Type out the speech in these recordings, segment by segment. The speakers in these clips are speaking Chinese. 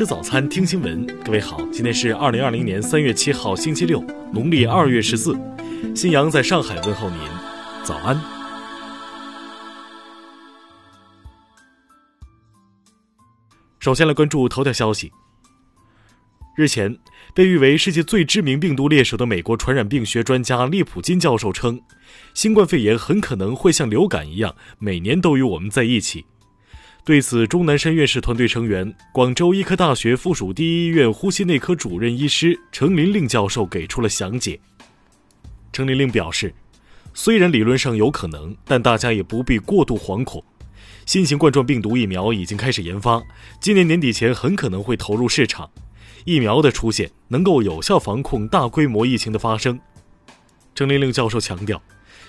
吃早餐，听新闻。各位好，今天是二零二零年三月七号，星期六，农历二月十四。新阳在上海问候您，早安。首先来关注头条消息。日前，被誉为世界最知名病毒猎手的美国传染病学专家利普金教授称，新冠肺炎很可能会像流感一样，每年都与我们在一起。对此，钟南山院士团队成员、广州医科大学附属第一医院呼吸内科主任医师程琳令教授给出了详解。程琳令表示，虽然理论上有可能，但大家也不必过度惶恐。新型冠状病毒疫苗已经开始研发，今年年底前很可能会投入市场。疫苗的出现能够有效防控大规模疫情的发生。程琳令教授强调。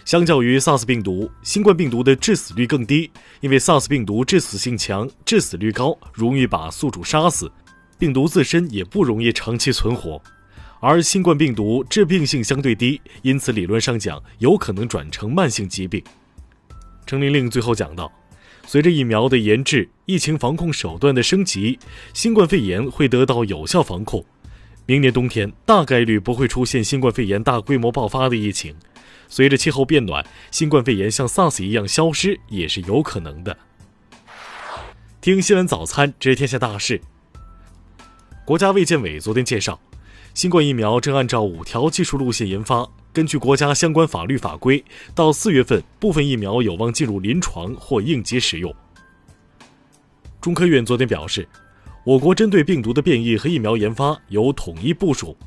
相较于 SARS 病毒，新冠病毒的致死率更低，因为 SARS 病毒致死性强、致死率高，容易把宿主杀死，病毒自身也不容易长期存活。而新冠病毒致病性相对低，因此理论上讲有可能转成慢性疾病。程玲玲最后讲到，随着疫苗的研制、疫情防控手段的升级，新冠肺炎会得到有效防控。明年冬天大概率不会出现新冠肺炎大规模爆发的疫情。随着气候变暖，新冠肺炎像 SARS 一样消失也是有可能的。听新闻早餐知天下大事。国家卫健委昨天介绍，新冠疫苗正按照五条技术路线研发。根据国家相关法律法规，到四月份，部分疫苗有望进入临床或应急使用。中科院昨天表示，我国针对病毒的变异和疫苗研发有统一部署。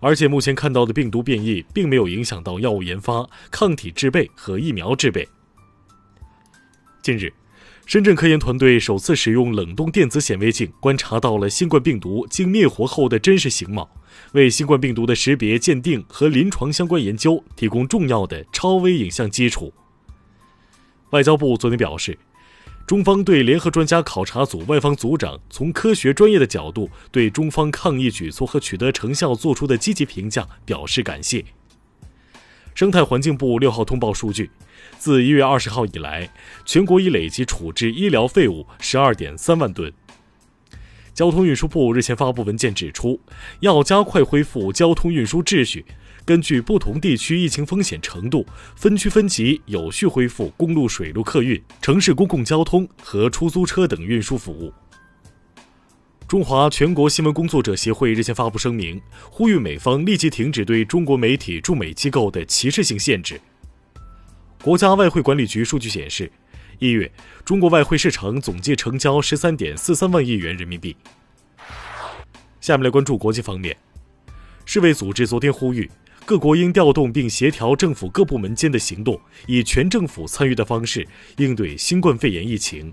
而且目前看到的病毒变异并没有影响到药物研发、抗体制备和疫苗制备。近日，深圳科研团队首次使用冷冻电子显微镜观察到了新冠病毒经灭活后的真实形貌，为新冠病毒的识别、鉴定和临床相关研究提供重要的超微影像基础。外交部昨天表示。中方对联合专家考察组外方组长从科学专业的角度对中方抗疫举措和取得成效作出的积极评价表示感谢。生态环境部六号通报数据，自一月二十号以来，全国已累计处置医疗废物十二点三万吨。交通运输部日前发布文件指出，要加快恢复交通运输秩序。根据不同地区疫情风险程度，分区分级有序恢复公路、水路客运、城市公共交通和出租车等运输服务。中华全国新闻工作者协会日前发布声明，呼吁美方立即停止对中国媒体驻美机构的歧视性限制。国家外汇管理局数据显示，一月中国外汇市场总计成交十三点四三万亿元人民币。下面来关注国际方面，世卫组织昨天呼吁。各国应调动并协调政府各部门间的行动，以全政府参与的方式应对新冠肺炎疫情。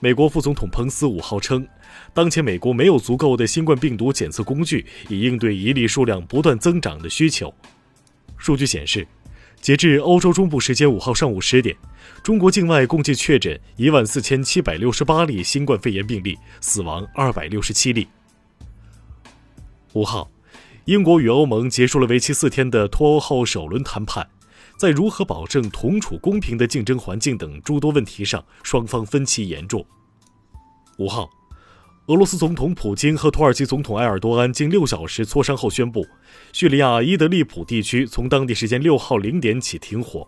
美国副总统彭斯五号称，当前美国没有足够的新冠病毒检测工具，以应对一例数量不断增长的需求。数据显示，截至欧洲中部时间五号上午十点，中国境外共计确诊一万四千七百六十八例新冠肺炎病例，死亡二百六十七例。五号。英国与欧盟结束了为期四天的脱欧后首轮谈判，在如何保证同处公平的竞争环境等诸多问题上，双方分歧严重。五号，俄罗斯总统普京和土耳其总统埃尔多安经六小时磋商后宣布，叙利亚伊德利卜地区从当地时间六号零点起停火。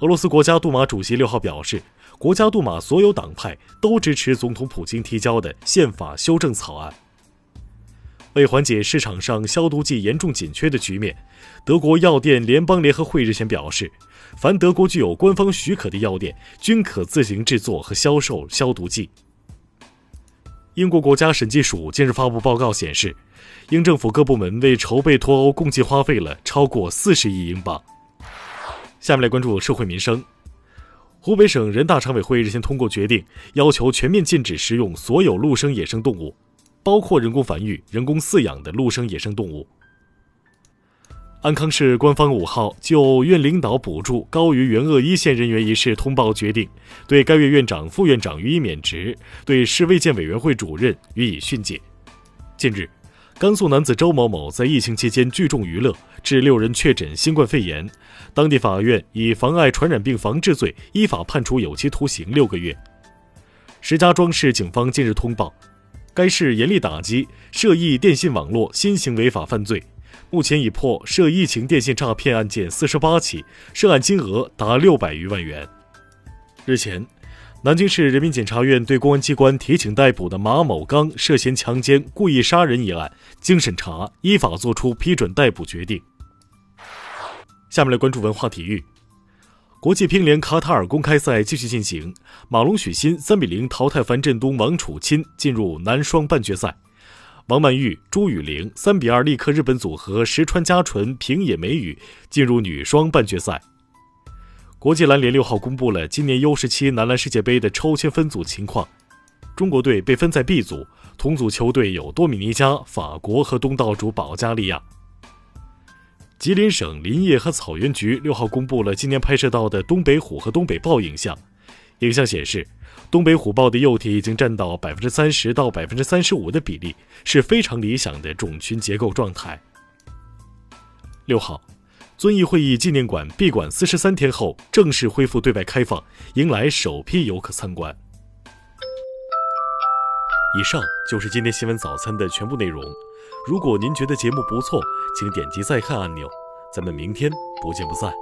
俄罗斯国家杜马主席六号表示，国家杜马所有党派都支持总统普京提交的宪法修正草案。为缓解市场上消毒剂严重紧缺的局面，德国药店联邦联合会日前表示，凡德国具有官方许可的药店均可自行制作和销售消毒剂。英国国家审计署近日发布报告显示，英政府各部门为筹备脱欧共计花费了超过四十亿英镑。下面来关注社会民生。湖北省人大常委会日前通过决定，要求全面禁止食用所有陆生野生动物。包括人工繁育、人工饲养的陆生野生动物。安康市官方五号就院领导补助高于原鄂一线人员一事通报决定，对该院院长、副院长予以免职，对市卫健委员会主任予以训诫。近日，甘肃男子周某某在疫情期间聚众娱乐，致六人确诊新冠肺炎，当地法院以妨碍传染病防治罪依法判处有期徒刑六个月。石家庄市警方近日通报，该市严厉打击涉疫电信网络新型违法犯罪，目前已破涉疫情电信诈骗案件四十八起，涉案金额达六百余万元。日前。南京市人民检察院对公安机关提请逮捕的马某刚涉嫌强奸、故意杀人一案，经审查，依法作出批准逮捕决定。下面来关注文化体育。国际乒联卡塔尔公开赛继续进行，马龙许昕三比零淘汰樊振东、王楚钦，进入男双半决赛。王曼玉、朱雨玲三比二力克日本组合石川佳纯、平野美宇，进入女双半决赛。国际篮联六号公布了今年 U 十七男篮世界杯的抽签分组情况，中国队被分在 B 组，同组球队有多米尼加、法国和东道主保加利亚。吉林省林业和草原局六号公布了今年拍摄到的东北虎和东北豹影像，影像显示，东北虎豹的幼体已经占到百分之三十到百分之三十五的比例，是非常理想的种群结构状态。六号。遵义会议纪念馆闭馆四十三天后正式恢复对外开放，迎来首批游客参观。以上就是今天新闻早餐的全部内容。如果您觉得节目不错，请点击再看按钮。咱们明天不见不散。